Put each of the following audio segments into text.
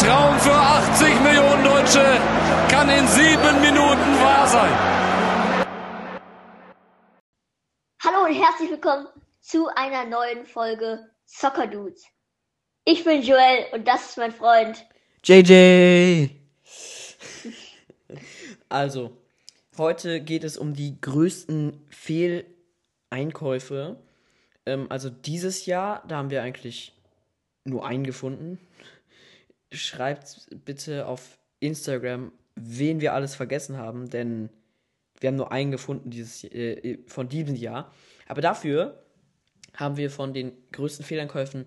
Traum für 80 Millionen Deutsche kann in sieben Minuten wahr sein. Hallo und herzlich willkommen zu einer neuen Folge Soccer Dudes. Ich bin Joel und das ist mein Freund JJ. Also, heute geht es um die größten Fehleinkäufe. Ähm, also dieses Jahr, da haben wir eigentlich nur einen gefunden. Schreibt bitte auf Instagram, wen wir alles vergessen haben, denn wir haben nur einen gefunden dieses, äh, von diesem Jahr. Aber dafür haben wir von den größten Fehleinkäufen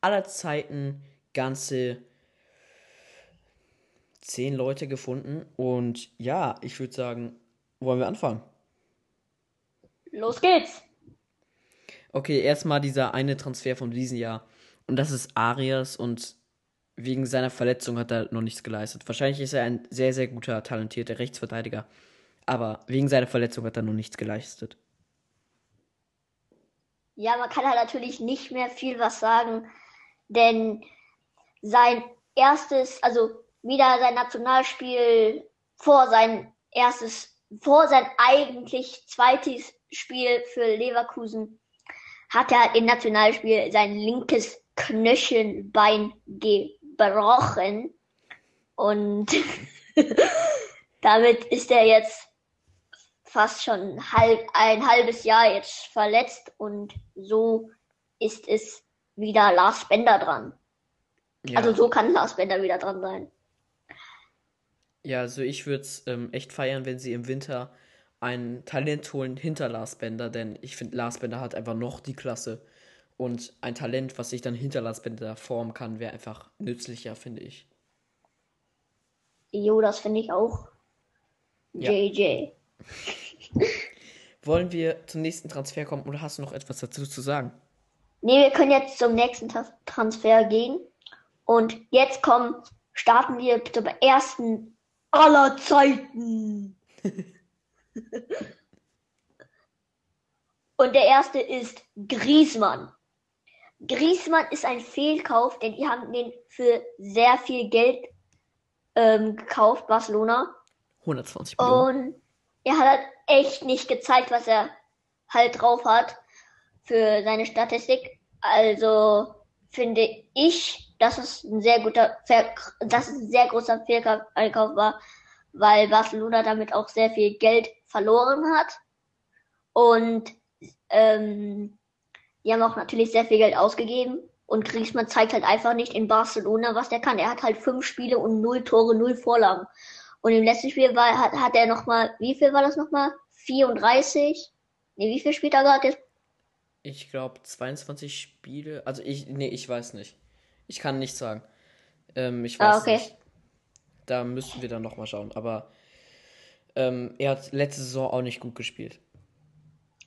aller Zeiten ganze zehn Leute gefunden. Und ja, ich würde sagen, wollen wir anfangen? Los geht's! Okay, erstmal dieser eine Transfer von diesem Jahr. Und das ist Arias und wegen seiner Verletzung hat er noch nichts geleistet. Wahrscheinlich ist er ein sehr, sehr guter, talentierter Rechtsverteidiger. Aber wegen seiner Verletzung hat er noch nichts geleistet. Ja, man kann halt natürlich nicht mehr viel was sagen, denn sein erstes, also wieder sein Nationalspiel vor sein erstes, vor sein eigentlich zweites Spiel für Leverkusen hat er im Nationalspiel sein linkes Knöchelbein gebrochen und damit ist er jetzt fast schon halb, ein halbes Jahr jetzt verletzt und so ist es wieder Lars Bender dran. Ja. Also so kann Lars Bender wieder dran sein. Ja, also ich würde es ähm, echt feiern, wenn sie im Winter ein Talent holen hinter Lars Bender, denn ich finde, Lars Bender hat einfach noch die Klasse. Und ein Talent, was sich dann hinter Lars Bender formen kann, wäre einfach nützlicher, finde ich. Jo, das finde ich auch. Ja. JJ. Wollen wir zum nächsten Transfer kommen oder hast du noch etwas dazu zu sagen? Nee, wir können jetzt zum nächsten Transfer gehen. Und jetzt kommen, starten wir zum ersten aller Zeiten. Und der erste ist Griezmann. Griezmann ist ein Fehlkauf, denn die haben den für sehr viel Geld ähm, gekauft, Barcelona. 120 Millionen. Und er hat halt echt nicht gezeigt, was er halt drauf hat für seine Statistik. Also finde ich, dass es ein sehr guter, Ver dass es ein sehr großer Fehleinkauf war, weil Barcelona damit auch sehr viel Geld verloren hat. Und ähm, die haben auch natürlich sehr viel Geld ausgegeben. Und Griezmann zeigt halt einfach nicht in Barcelona, was der kann. Er hat halt fünf Spiele und null Tore, null Vorlagen. Und im letzten Spiel war, hat, hat er nochmal, wie viel war das nochmal? 34? Nee, wie viel spielt er gerade jetzt? Ich glaube 22 Spiele. Also ich, nee, ich weiß nicht. Ich kann nicht sagen. Ähm, ich weiß Ah, okay. nicht. Da müssten wir dann nochmal schauen. Aber ähm, er hat letzte Saison auch nicht gut gespielt.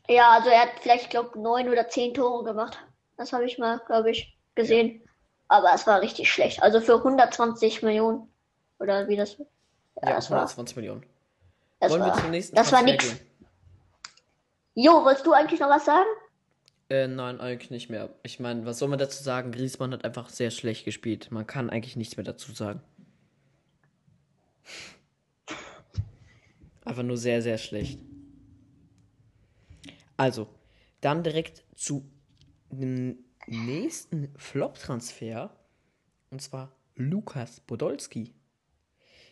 Ja, also er hat vielleicht, glaube neun oder zehn Tore gemacht. Das habe ich mal, glaube ich, gesehen. Aber es war richtig schlecht. Also für 120 Millionen. Oder wie das. Ja, Ja, das war. 120 Millionen. Das Wollen wir war, zum nächsten das war Transfer nix. gehen? Jo, wolltest du eigentlich noch was sagen? Äh, nein, eigentlich nicht mehr. Ich meine, was soll man dazu sagen? Griezmann hat einfach sehr schlecht gespielt. Man kann eigentlich nichts mehr dazu sagen. Einfach nur sehr, sehr schlecht. Also, dann direkt zu dem nächsten Flop-Transfer. Und zwar Lukas Podolski.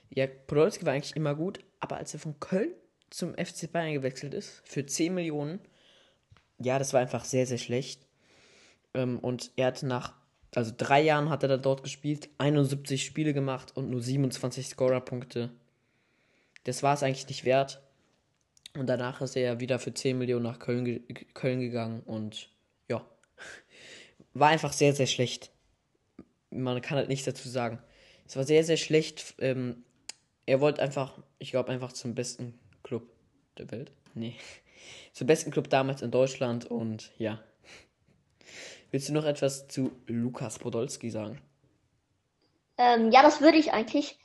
Ja, Podolski war eigentlich immer gut, aber als er von Köln zum FC Bayern gewechselt ist, für 10 Millionen, ja, das war einfach sehr, sehr schlecht. Ähm, und er hat nach, also drei Jahren hat er da dort gespielt, 71 Spiele gemacht und nur 27 Scorer-Punkte. Das war es eigentlich nicht wert. Und danach ist er wieder für 10 Millionen nach Köln, ge Köln gegangen und ja, war einfach sehr, sehr schlecht. Man kann halt nichts dazu sagen. Es war sehr, sehr schlecht. Ähm, er wollte einfach, ich glaube, einfach zum besten Club der Welt. Nee. Zum besten Club damals in Deutschland und ja. Willst du noch etwas zu Lukas Podolski sagen? Ähm, ja, das würde ich eigentlich.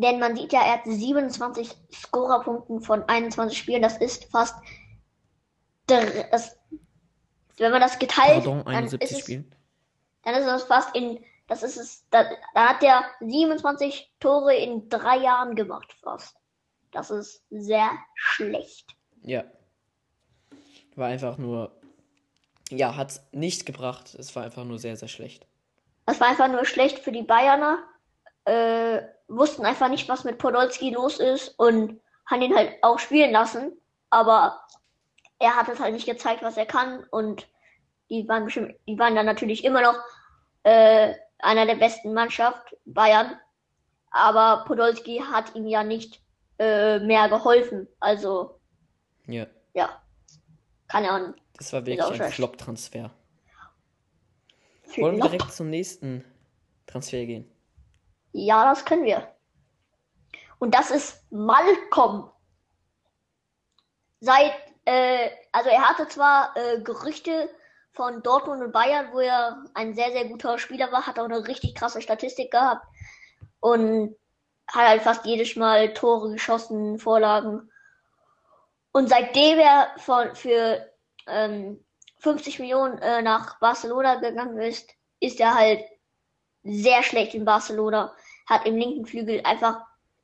Denn man sieht ja, er hat 27 Scorerpunkten von 21 Spielen. Das ist fast. Das, wenn man das geteilt, Pardon, dann ist 71 es, Spielen. dann ist das fast in Das ist es. Da, da hat er 27 Tore in drei Jahren gemacht, fast. Das ist sehr schlecht. Ja. War einfach nur. Ja, hat nichts gebracht. Es war einfach nur sehr, sehr schlecht. Das war einfach nur schlecht für die Bayerner. Äh, wussten einfach nicht, was mit Podolski los ist und haben ihn halt auch spielen lassen. Aber er hat es halt nicht gezeigt, was er kann. Und die waren bestimmt, die waren dann natürlich immer noch äh, einer der besten Mannschaft, Bayern. Aber Podolski hat ihm ja nicht äh, mehr geholfen. Also, Ja. ja. Kann er auch Das war wirklich ein. Flop-Transfer. Flop. Wollen wir direkt zum nächsten Transfer gehen? Ja, das können wir. Und das ist Malcolm. Seit, äh, also er hatte zwar äh, Gerüchte von Dortmund und Bayern, wo er ein sehr, sehr guter Spieler war, hat auch eine richtig krasse Statistik gehabt und hat halt fast jedes Mal Tore geschossen, Vorlagen. Und seitdem er von, für ähm, 50 Millionen äh, nach Barcelona gegangen ist, ist er halt sehr schlecht in Barcelona. Hat im linken Flügel einfach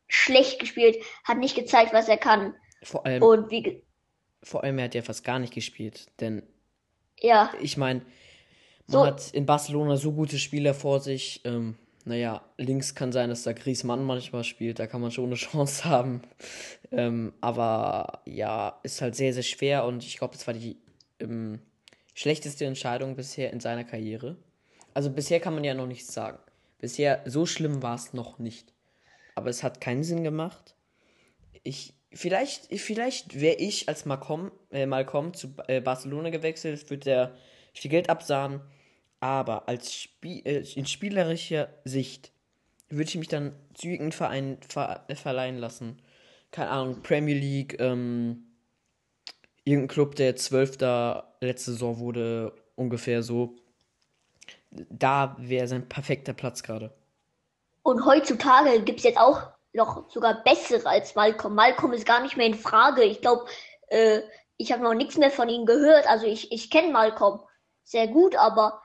schlecht gespielt, hat nicht gezeigt, was er kann. Vor allem, Und wie, vor allem, er hat ja fast gar nicht gespielt. Denn ja, ich meine, man So. hat in Barcelona so gute Spieler vor sich. Ähm, naja, links kann sein, dass da Griezmann manchmal spielt. Da kann man schon eine Chance haben. Ähm, aber ja, ist halt sehr, sehr schwer. Und ich glaube, das war die ähm, schlechteste Entscheidung bisher in seiner Karriere. Also bisher kann man ja noch nichts sagen. Bisher, so schlimm war es noch nicht. Aber es hat keinen Sinn gemacht. Ich, vielleicht, vielleicht wäre ich als Malcolm, äh, Malcolm zu äh, Barcelona gewechselt, würde er viel Geld absahen. Aber als Spie äh, in spielerischer Sicht würde ich mich dann zu irgendeinem Verein ver äh, verleihen lassen. Keine Ahnung, Premier League, ähm, irgendein Club, der Zwölfter letzte Saison wurde, ungefähr so. Da wäre sein perfekter Platz gerade. und heutzutage gibt es jetzt auch noch sogar bessere als Malcolm. Malcolm ist gar nicht mehr in Frage. Ich glaube, äh, ich habe noch nichts mehr von ihm gehört. Also ich, ich kenne Malcolm sehr gut, aber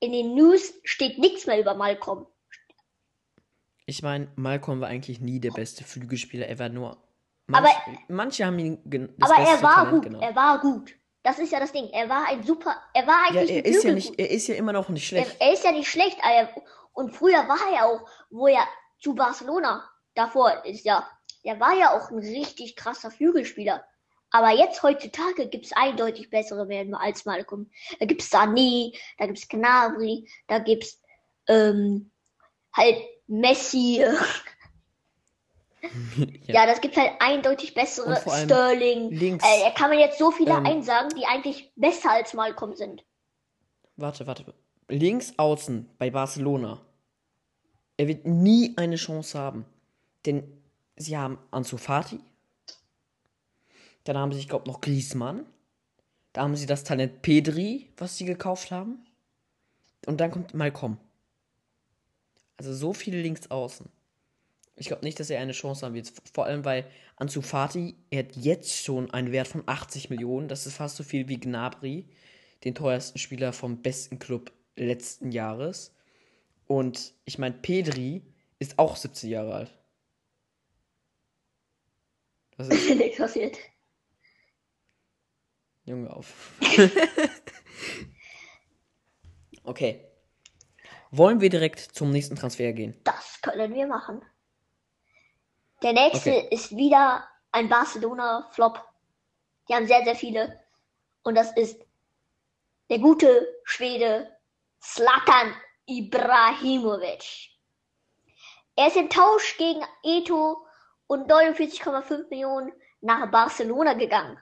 in den News steht nichts mehr über Malcolm. Ich meine, Malcolm war eigentlich nie der beste Flügelspieler. Er war nur. Aber- manche haben ihn das Aber er war Talent gut. genannt. Er war gut. Das ist ja das Ding. Er war ein super. Er war ja, eigentlich er ein ist ja nicht, er ist ja immer noch nicht schlecht. Er, er ist ja nicht schlecht. aber er- Und früher war er auch, wo er zu Barcelona davor ist ja, er war ja auch ein richtig krasser Flügelspieler. Aber jetzt heutzutage gibt es eindeutig bessere werden als Malcolm. Da gibt es Sané, da gibt es Gnabry, da gibt es ähm, halt Messi. ja. das gibt halt eindeutig bessere. Sterling. links, Äh, da kann man jetzt so viele ähm, einsagen, die eigentlich besser als Malcolm sind. Warte, warte. Links außen bei Barcelona. Er wird nie eine Chance haben. Denn sie haben Ansu Fati. Dann haben sie, ich glaube, noch Griezmann. Da haben sie das Talent Pedri, was sie gekauft haben. Und dann kommt Malcolm. Also so viele links außen. Ich glaube nicht, dass er eine Chance haben wird. Vor allem, weil Ansu Fati, er hat jetzt schon einen Wert von 80 Millionen. Das ist fast so viel wie Gnabry, den teuersten Spieler vom besten Club letzten Jahres. Und ich meine, Pedri ist auch 17 Jahre alt. Was ist? Nichts passiert. Junge auf. okay. Wollen wir direkt zum nächsten Transfer gehen? Das können wir machen. Der nächste Okay. ist wieder ein Barcelona-Flop. Die haben sehr, sehr viele. Und das ist der gute Schwede Zlatan Ibrahimovic. Er ist im Tausch gegen Eto und 49,5 Millionen nach Barcelona gegangen.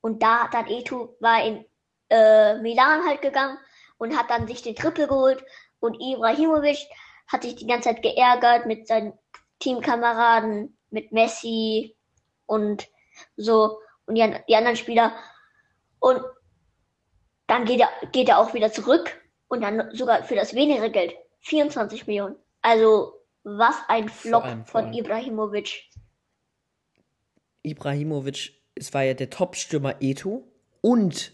Und da hat dann Eto war in äh, Milan halt gegangen und hat dann sich den Triple geholt. Und Ibrahimovic hat sich die ganze Zeit geärgert mit seinen Teamkameraden, mit Messi und so und die, die anderen Spieler. Und dann geht er, geht er auch wieder zurück und dann sogar für das weniger Geld. 24 Millionen. Also, was ein Flop von. Ibrahimovic. Ibrahimovic, es war ja der Top-Stürmer Eto und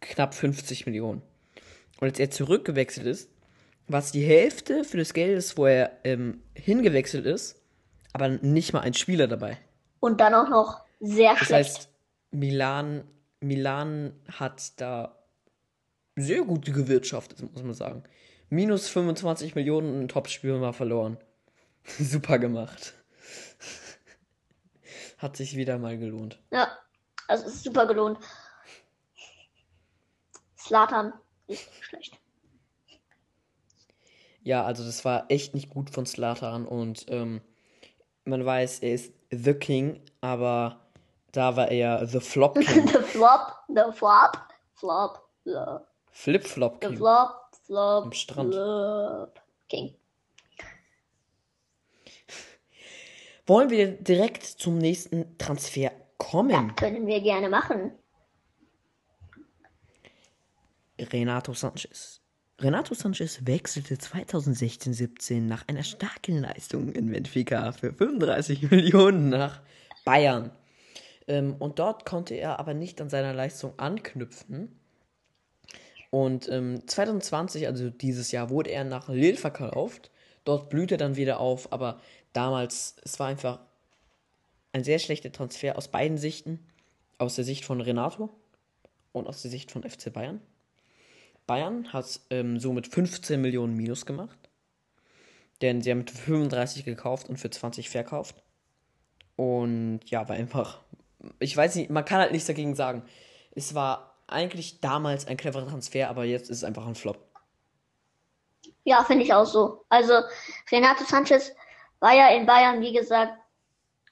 knapp 50 Millionen. Und als er zurückgewechselt ist, was die Hälfte für das Geld ist, wo er ähm, hingewechselt ist, aber nicht mal ein Spieler dabei. Und dann auch noch sehr Das schlecht. heißt, Milan, Milan hat da sehr gut gewirtschaftet, muss man sagen. Minus 25 Millionen und ein Topspiel war verloren. Super gemacht. Hat sich wieder mal gelohnt. Ja, also es ist super gelohnt. Slatan ist schlecht. Ja, also das war echt nicht gut von Slatan und ähm, man weiß, er ist The King, aber da war er The Flop King. the flop, the flop, flop, the, Flip-Flop the King. flop, flop, Am Strand. flop. King. Wollen wir direkt zum nächsten Transfer kommen? Können wir gerne machen. Renato Sanchez. Renato Sanchez wechselte 2016-17 nach einer starken Leistung in Benfica für 35 Millionen nach Bayern. Ähm, und dort konnte er aber nicht an seiner Leistung anknüpfen. Und ähm, 2020, also dieses Jahr, wurde er nach Lille verkauft. Dort blühte er dann wieder auf, aber damals, es war einfach ein sehr schlechter Transfer aus beiden Sichten. Aus der Sicht von Renato und aus der Sicht von FC Bayern. Bayern hat ähm, somit 15 Millionen Minus gemacht. Denn sie haben mit 35 gekauft und für 20 verkauft. Und ja, war einfach. Ich weiß nicht, man kann halt nichts dagegen sagen. Es war eigentlich damals ein cleverer Transfer, aber jetzt ist es einfach ein Flop. Ja, finde ich auch so. Also, Renato Sanchez war ja in Bayern, wie gesagt,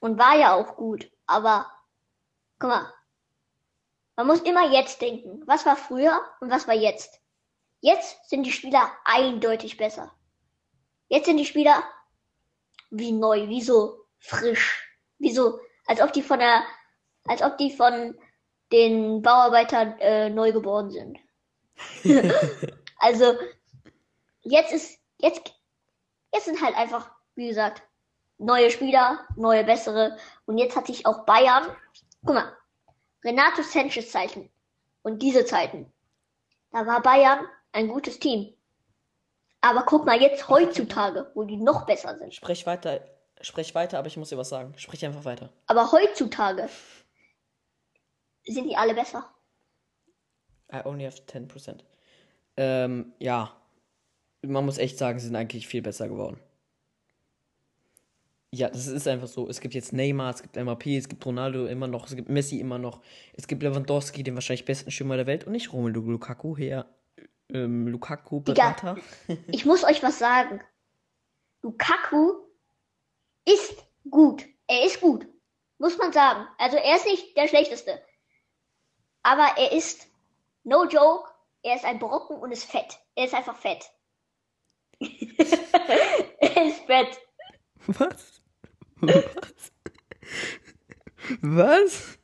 und war ja auch gut. Aber, guck mal, man muss immer jetzt denken. Was war früher und was war jetzt? Jetzt sind die Spieler eindeutig besser. Jetzt sind die Spieler wie neu, wie so frisch, wie so, als ob die von der, als ob die von den Bauarbeitern äh, neu geboren sind. also, jetzt ist, jetzt, jetzt sind halt einfach, wie gesagt, neue Spieler, neue, bessere. Und jetzt hat sich auch Bayern, guck mal, Renato Sanchez Zeichen. Und diese Zeiten. Da war Bayern ein gutes Team. Aber guck mal jetzt heutzutage, wo die noch besser sind. Sprech weiter, sprech weiter, aber ich muss dir was sagen. Sprich einfach weiter. Aber heutzutage sind die alle besser. I only have 10%. Ähm, ja. Man muss echt sagen, sie sind eigentlich viel besser geworden. Ja, das ist einfach so. Es gibt jetzt Neymar, es gibt MAP, es gibt Ronaldo immer noch, es gibt Messi immer noch, es gibt Lewandowski, den wahrscheinlich besten Stürmer der Welt und nicht Romelu Lukaku, her, ähm, Lukaku Berater. Ich muss euch was sagen. Lukaku ist gut. Er ist gut. Muss man sagen. Also er ist nicht der schlechteste. Aber er ist, no joke, er ist ein Brocken und ist fett. Er ist einfach fett. er ist fett. Was? Was? Was?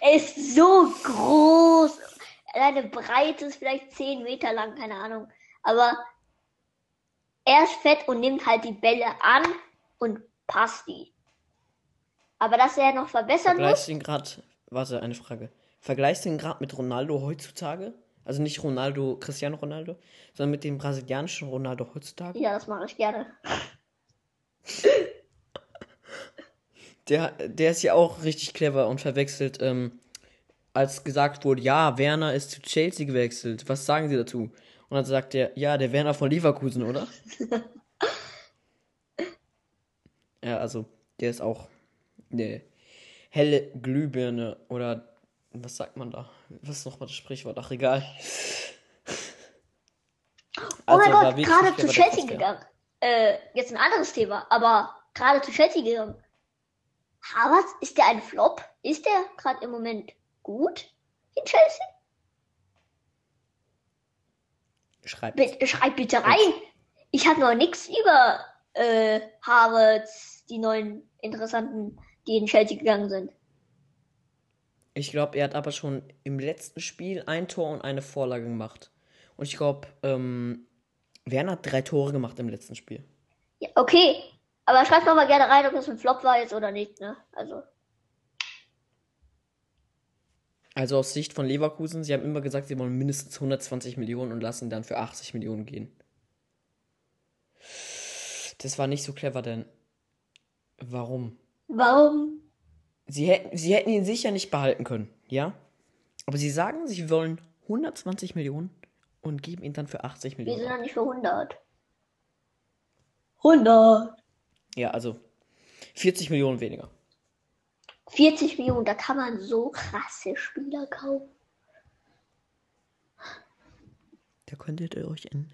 Er ist so groß. Seine Breite ist vielleicht 10 Meter lang, keine Ahnung. Aber er ist fett und nimmt halt die Bälle an und passt die. Aber dass er noch verbessern muss, Vergleichst du ihn gerade, warte, eine Frage. Vergleichst du ihn gerade mit Ronaldo heutzutage? Also nicht Ronaldo, Cristiano Ronaldo, sondern mit dem brasilianischen Ronaldo heutzutage? ja, das mache ich gerne. Der, der ist ja auch richtig clever und verwechselt, ähm, als gesagt wurde, ja, Werner ist zu Chelsea gewechselt. Was sagen Sie dazu? Und dann sagt er, ja, der Werner von Leverkusen, oder? ja, also, der ist auch eine helle Glühbirne oder was sagt man da? Was ist nochmal das Sprichwort? Ach, egal. Oh mein Also, Gott, gerade zu Chelsea gegangen. Äh, jetzt ein anderes Thema, aber gerade zu Chelsea gegangen. Havertz, ist der ein Flop? Ist der gerade im Moment gut in Chelsea? Schreibt. Bitte, schreib bitte rein. Ich habe noch nichts über äh, Havertz, die neuen interessanten, die in Chelsea gegangen sind. Ich glaube, er hat aber schon im letzten Spiel ein Tor und eine Vorlage gemacht. Und ich glaube, ähm, Werner hat drei Tore gemacht im letzten Spiel. Ja, okay, aber schreibt doch mal gerne rein, ob das ein Flop war jetzt oder nicht, ne? Also, Also aus Sicht von Leverkusen, sie haben immer gesagt, sie wollen mindestens 120 Millionen und lassen dann für 80 Millionen gehen. Das war nicht so clever, denn warum? Warum? Sie hätten, sie hätten ihn sicher nicht behalten können, ja? Aber sie sagen, sie wollen 120 Millionen und geben ihn dann für 80 Wir Millionen. sind doch nicht für 100. 100. Ja, also 40 Millionen weniger. 40 Millionen, da kann man so krasse Spieler kaufen. Da könntet ihr euch einen,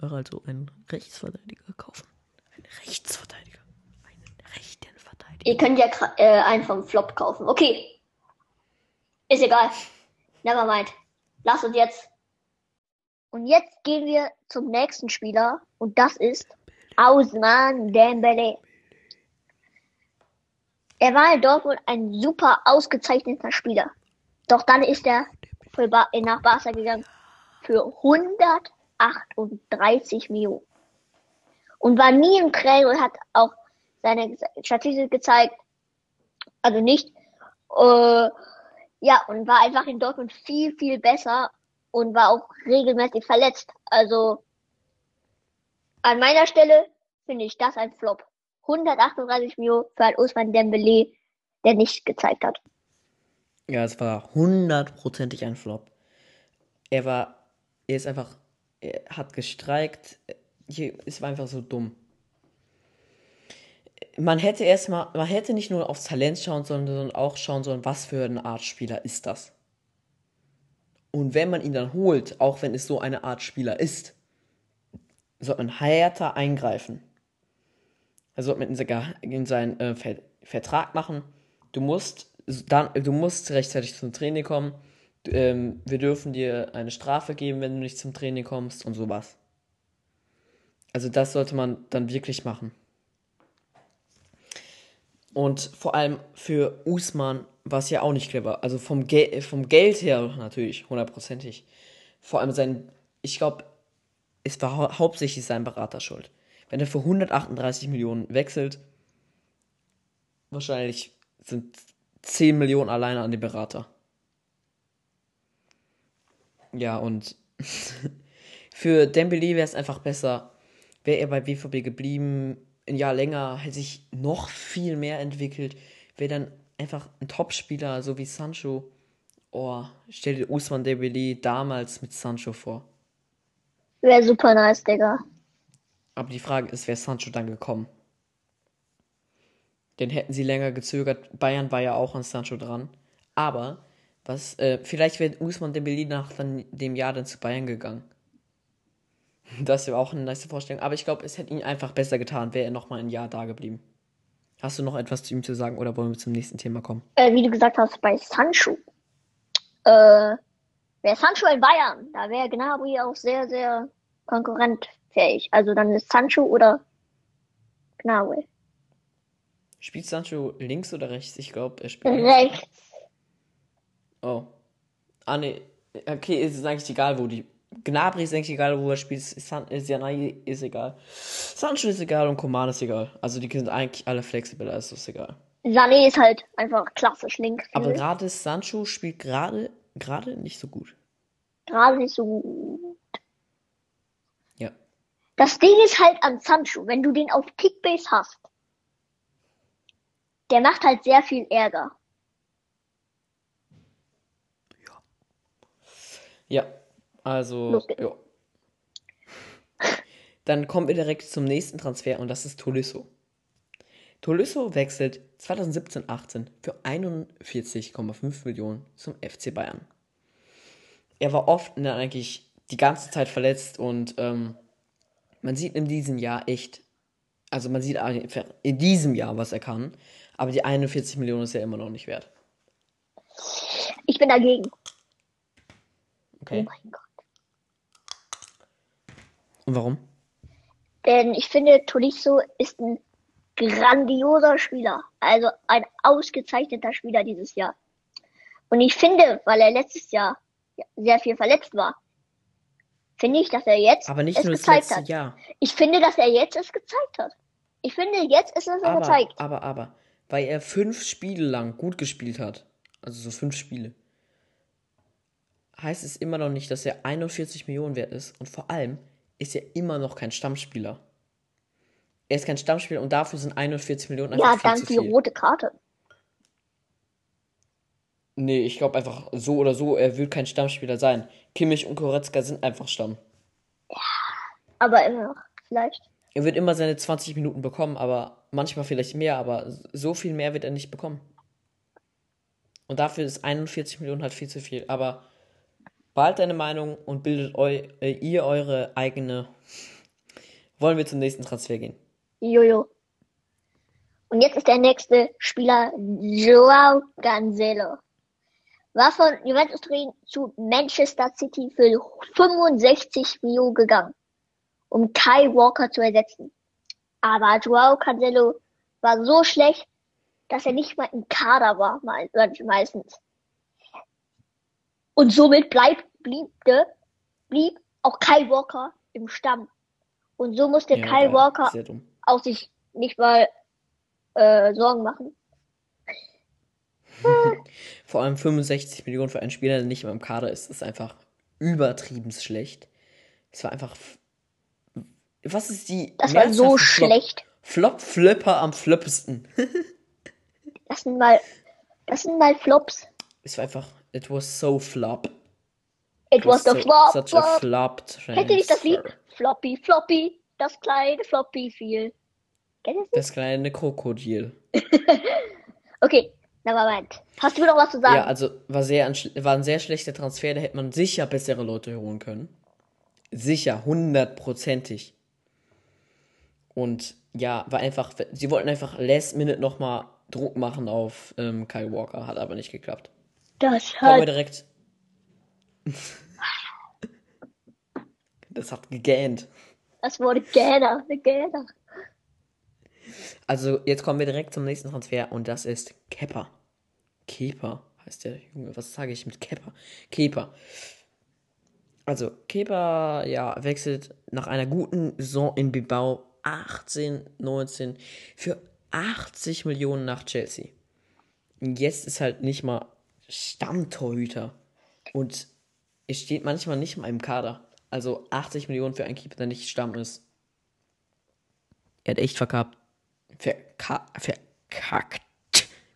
also einen Rechtsverteidiger kaufen. Einen Rechtsverteidiger. Einen rechten Verteidiger. Ihr könnt ja äh, einen vom Flop kaufen. Okay. Ist egal. Nevermind. Lass uns jetzt. Und jetzt gehen wir zum nächsten Spieler. Und das ist Ausman Dembele. Er war in Dortmund ein super ausgezeichneter Spieler. Doch dann ist er ba nach Barca gegangen für 138 Millionen. Und war nie im Training und hat auch seine Statistik gezeigt. Also nicht. Äh, ja, und war einfach in Dortmund viel, viel besser und war auch regelmäßig verletzt. Also an meiner Stelle finde ich das ein Flop. 138 Millionen für einen Usman Dembele, der nichts gezeigt hat. Ja, es war hundertprozentig ein Flop. Er war, er ist einfach, er hat gestreikt. Es war einfach so dumm. Man hätte erstmal, man hätte nicht nur aufs Talent schauen sollen, sondern auch schauen sollen, was für eine Art Spieler ist das. Und wenn man ihn dann holt, auch wenn es so eine Art Spieler ist, sollte man härter eingreifen. Also sollte in seinen äh, Ver Vertrag machen. Du musst dann, du musst rechtzeitig zum Training kommen. Du, ähm, wir dürfen dir eine Strafe geben, wenn du nicht zum Training kommst und sowas. Also das sollte man dann wirklich machen. Und vor allem für Usman war es ja auch nicht clever. Also vom, Gel vom Geld her natürlich, hundertprozentig. Vor allem sein, ich glaube, es war hau hauptsächlich sein Berater schuld. Wenn er für 138 Millionen wechselt, wahrscheinlich sind 10 Millionen alleine an den Berater. Ja, und für Dembele wäre es einfach besser, wäre er bei BVB geblieben, ein Jahr länger, hätte sich noch viel mehr entwickelt, wäre dann einfach ein Topspieler, so wie Sancho. Oh, stell dir Usman Dembele damals mit Sancho vor. Wäre super nice, Digga. Aber die Frage ist, wäre Sancho dann gekommen? Den hätten sie länger gezögert. Bayern war ja auch an Sancho dran. Aber was, äh, vielleicht wäre Usman Dembele nach dann, dem Jahr dann zu Bayern gegangen. Das wäre auch eine nice Vorstellung. Aber ich glaube, es hätte ihm einfach besser getan, wäre er noch mal ein Jahr da geblieben. Hast du noch etwas zu ihm zu sagen oder wollen wir zum nächsten Thema kommen? Äh, wie du gesagt hast, bei Sancho. Äh, wäre Sancho in Bayern, da wäre Gnabry auch sehr, sehr konkurrentfähig. Also dann ist Sancho oder Gnabry. Spielt Sancho links oder rechts? Ich glaube, er spielt links. Rechts. Oh. Ah, ne. Okay, es ist eigentlich egal, wo die. Gnabry ist eigentlich egal, wo er spielt. San Janai ist egal. Sancho ist egal und Coman ist egal. Also die sind eigentlich alle flexibel, also ist egal. Sané ist halt einfach klassisch links. Aber gerade Sancho spielt gerade gerade nicht so gut. Gerade nicht so gut. Ja. Das Ding ist halt an Sancho, wenn du den auf Kickbase hast, der macht halt sehr viel Ärger. Ja. Also, Los geht's. ja. Dann kommen wir direkt zum nächsten Transfer und das ist Tolisso. Tolisso wechselt 2017-18 für 41,5 Millionen zum FC Bayern. Er war oft ne, eigentlich die ganze Zeit verletzt und ähm, man sieht in diesem Jahr echt, also man sieht in diesem Jahr, was er kann, aber die 41 Millionen ist ja immer noch nicht wert. Ich bin dagegen. Oh Okay. mein Gott. Und warum? Denn ich finde, Tolisso ist ein grandioser Spieler. Also ein ausgezeichneter Spieler dieses Jahr. Und ich finde, weil er letztes Jahr ja, sehr viel verletzt war, finde ich, dass er jetzt Aber nicht es nur das gezeigt letzte hat. Jahr. Ich finde, dass er jetzt es gezeigt hat. Ich finde, jetzt ist es Aber, gezeigt. aber, aber, weil er fünf Spiele lang gut gespielt hat. Also so fünf Spiele. heißt es immer noch nicht, dass er 41 Millionen wert ist. Und vor allem ist er immer noch kein Stammspieler. Er ist kein Stammspieler und dafür sind 41 Millionen Ja, einfach viel dank zu die rote Karte. Nee, ich glaube einfach so oder so, er wird kein Stammspieler sein. Kimmich und Goretzka sind einfach Stamm. Aber immer noch, vielleicht. Er wird immer seine 20 Minuten bekommen, aber manchmal vielleicht mehr, aber so viel mehr wird er nicht bekommen. Und dafür ist 41 Millionen halt viel zu viel. Aber bald deine Meinung und bildet eu äh, ihr eure eigene. Wollen wir zum nächsten Transfer gehen? Jojo. Und jetzt ist der nächste Spieler Joao Cancelo. War von Juventus Turin zu Manchester City für 65 Millionen gegangen, um Kai Walker zu ersetzen. Aber Joao Cancelo war so schlecht, dass er nicht mal im Kader war, me- meistens. Und somit bleibt, blieb, blieb auch Kai Walker im Stamm. Und so musste Ja, Kai Walker auch sich nicht mal äh, Sorgen machen. Vor allem 65 Millionen für einen Spieler, der nicht mehr im Kader ist, ist einfach übertrieben schlecht. Es war einfach. Was ist die. Das war so Flop? schlecht. Flop Flipper am floppesten. Das sind mal, das sind mal Flops. Es war einfach. It was so flop. It was the so, flop, Such a flop. flop Kennt ihr nicht das Lied? Floppy, floppy, das kleine Floppy viel. Das kleine Krokodil. Okay, na Moment. Hast du noch was zu sagen? Ja, also war, sehr, ein war ein sehr schlechter Transfer, da hätte man sicher bessere Leute holen können. Sicher, hundertprozentig. Und ja, war einfach, sie wollten einfach last minute nochmal Druck machen auf ähm, Kyle Walker, hat aber nicht geklappt. das Kommen wir hat, direkt. das hat gegähnt. das wurde Gähner, Gähner. Also, jetzt kommen wir direkt zum nächsten Transfer und das ist Kepper. Kepa heißt der Junge. Was sage ich mit Kepper? Kepa. Also, Kepa, ja, wechselt nach einer guten Saison in Bilbao 18, 19 für 80 Millionen nach Chelsea. Jetzt ist halt nicht mal Stammtorhüter. Und es steht manchmal nicht mal im Kader. Also 80 Millionen für einen Keeper, der nicht Stamm ist. Er hat echt verkackt. Verka verkackt.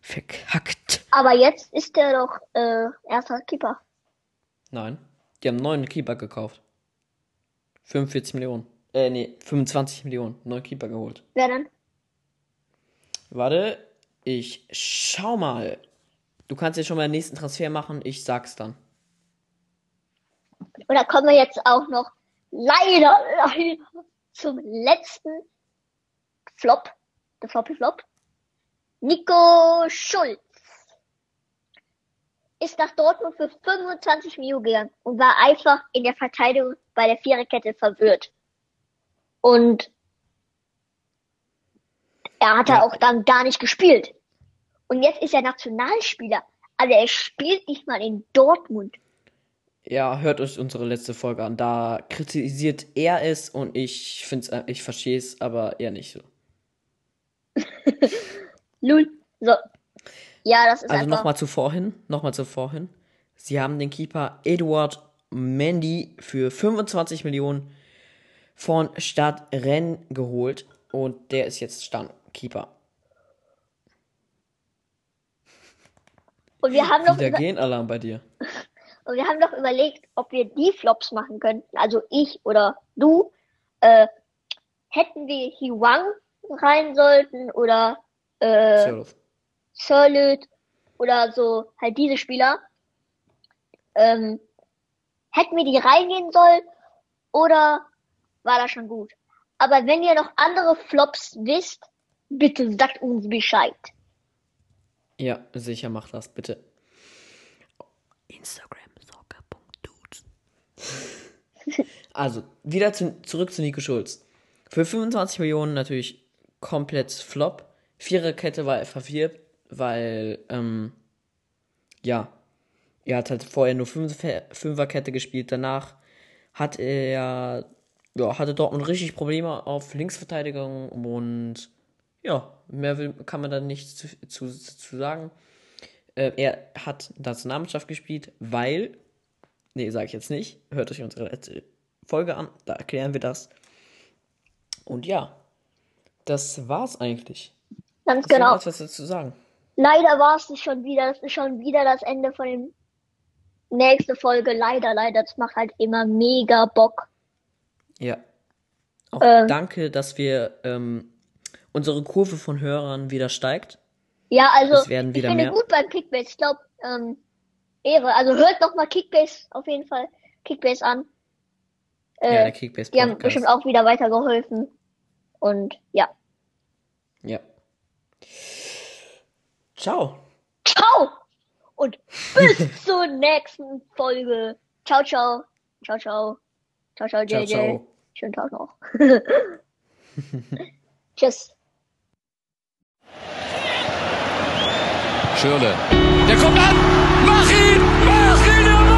Verkackt. Aber jetzt ist der doch äh, erster Keeper. Nein. Die haben einen neuen Keeper gekauft. 45 Millionen. Äh, nee, 25 Millionen. Neuen Keeper geholt. Wer denn? Warte, ich schau mal. Du kannst ja schon mal den nächsten Transfer machen, ich sag's dann. Und da kommen wir jetzt auch noch leider, leider zum letzten Flop. Der Floppy Flop. Nico Schulz ist nach Dortmund für 25 Millionen gegangen und war einfach in der Verteidigung bei der Viererkette verwirrt. Und er hat Ja. auch dann gar nicht gespielt. Und jetzt ist er Nationalspieler. Aber er spielt nicht mal in Dortmund. Ja, hört euch unsere letzte Folge an. Da kritisiert er es und ich find's, äh, ich verstehe es, aber er nicht so. Lul. So. Ja, das ist Also einfach. nochmal zu vorhin, nochmal zu vorhin. Sie haben den Keeper Eduard Mendy für 25 Millionen von Stadt Rennes geholt und der ist jetzt Stammkeeper. Und wir haben noch Wieder Genalarm bei dir. und wir haben noch überlegt, ob wir die Flops machen könnten. Also ich oder du. Äh, hätten wir Hiwang rein sollten oder äh. Sirlet oder so halt diese Spieler. Ähm, hätten wir die reingehen sollen oder war das schon gut? Aber wenn ihr noch andere Flops wisst, bitte sagt uns Bescheid. Ja, sicher, mach das, bitte. Instagram soccer.dudes. Also, wieder zu, zurück zu Nico Schulz. Für 25 Millionen natürlich komplett Flop. Viererkette war er verwirrt, weil, ähm, ja, er hat halt vorher nur Fünfer- Fünferkette gespielt. Danach hat er, ja, hatte Dortmund richtig Probleme auf Linksverteidigung und ja, mehr will, kann man da nicht zu, zu, zu sagen. Äh, er hat Nationalmannschaft gespielt, weil Nee, sage ich jetzt nicht. Hört euch unsere letzte Folge an, da erklären wir das. Und ja, das war's eigentlich. Ganz Hast du noch genau. was dazu zu sagen? Leider war es schon wieder. Das ist schon wieder das Ende von dem nächste Folge. Leider, leider. Das macht halt immer mega Bock. Ja. Auch Ähm. danke, dass wir ähm, unsere Kurve von Hörern wieder steigt. Ja, also Es werden ich wieder finde mehr. gut beim Kickbase. Ich glaube, ähm, Ehre. Also hört doch mal Kickbase auf jeden Fall. Kickbase an. ja, Äh, der Kickbase die haben bestimmt auch wieder weitergeholfen. Und ja. Ja. Ciao. Ciao! Und bis zur nächsten Folge. Ciao, ciao. Ciao, ciao. Ciao, ciao, Ciao, JJ. ciao. Schönen Tag noch. Tschüss. Schürle. Der kommt an. Mach ihn! Mach ihn!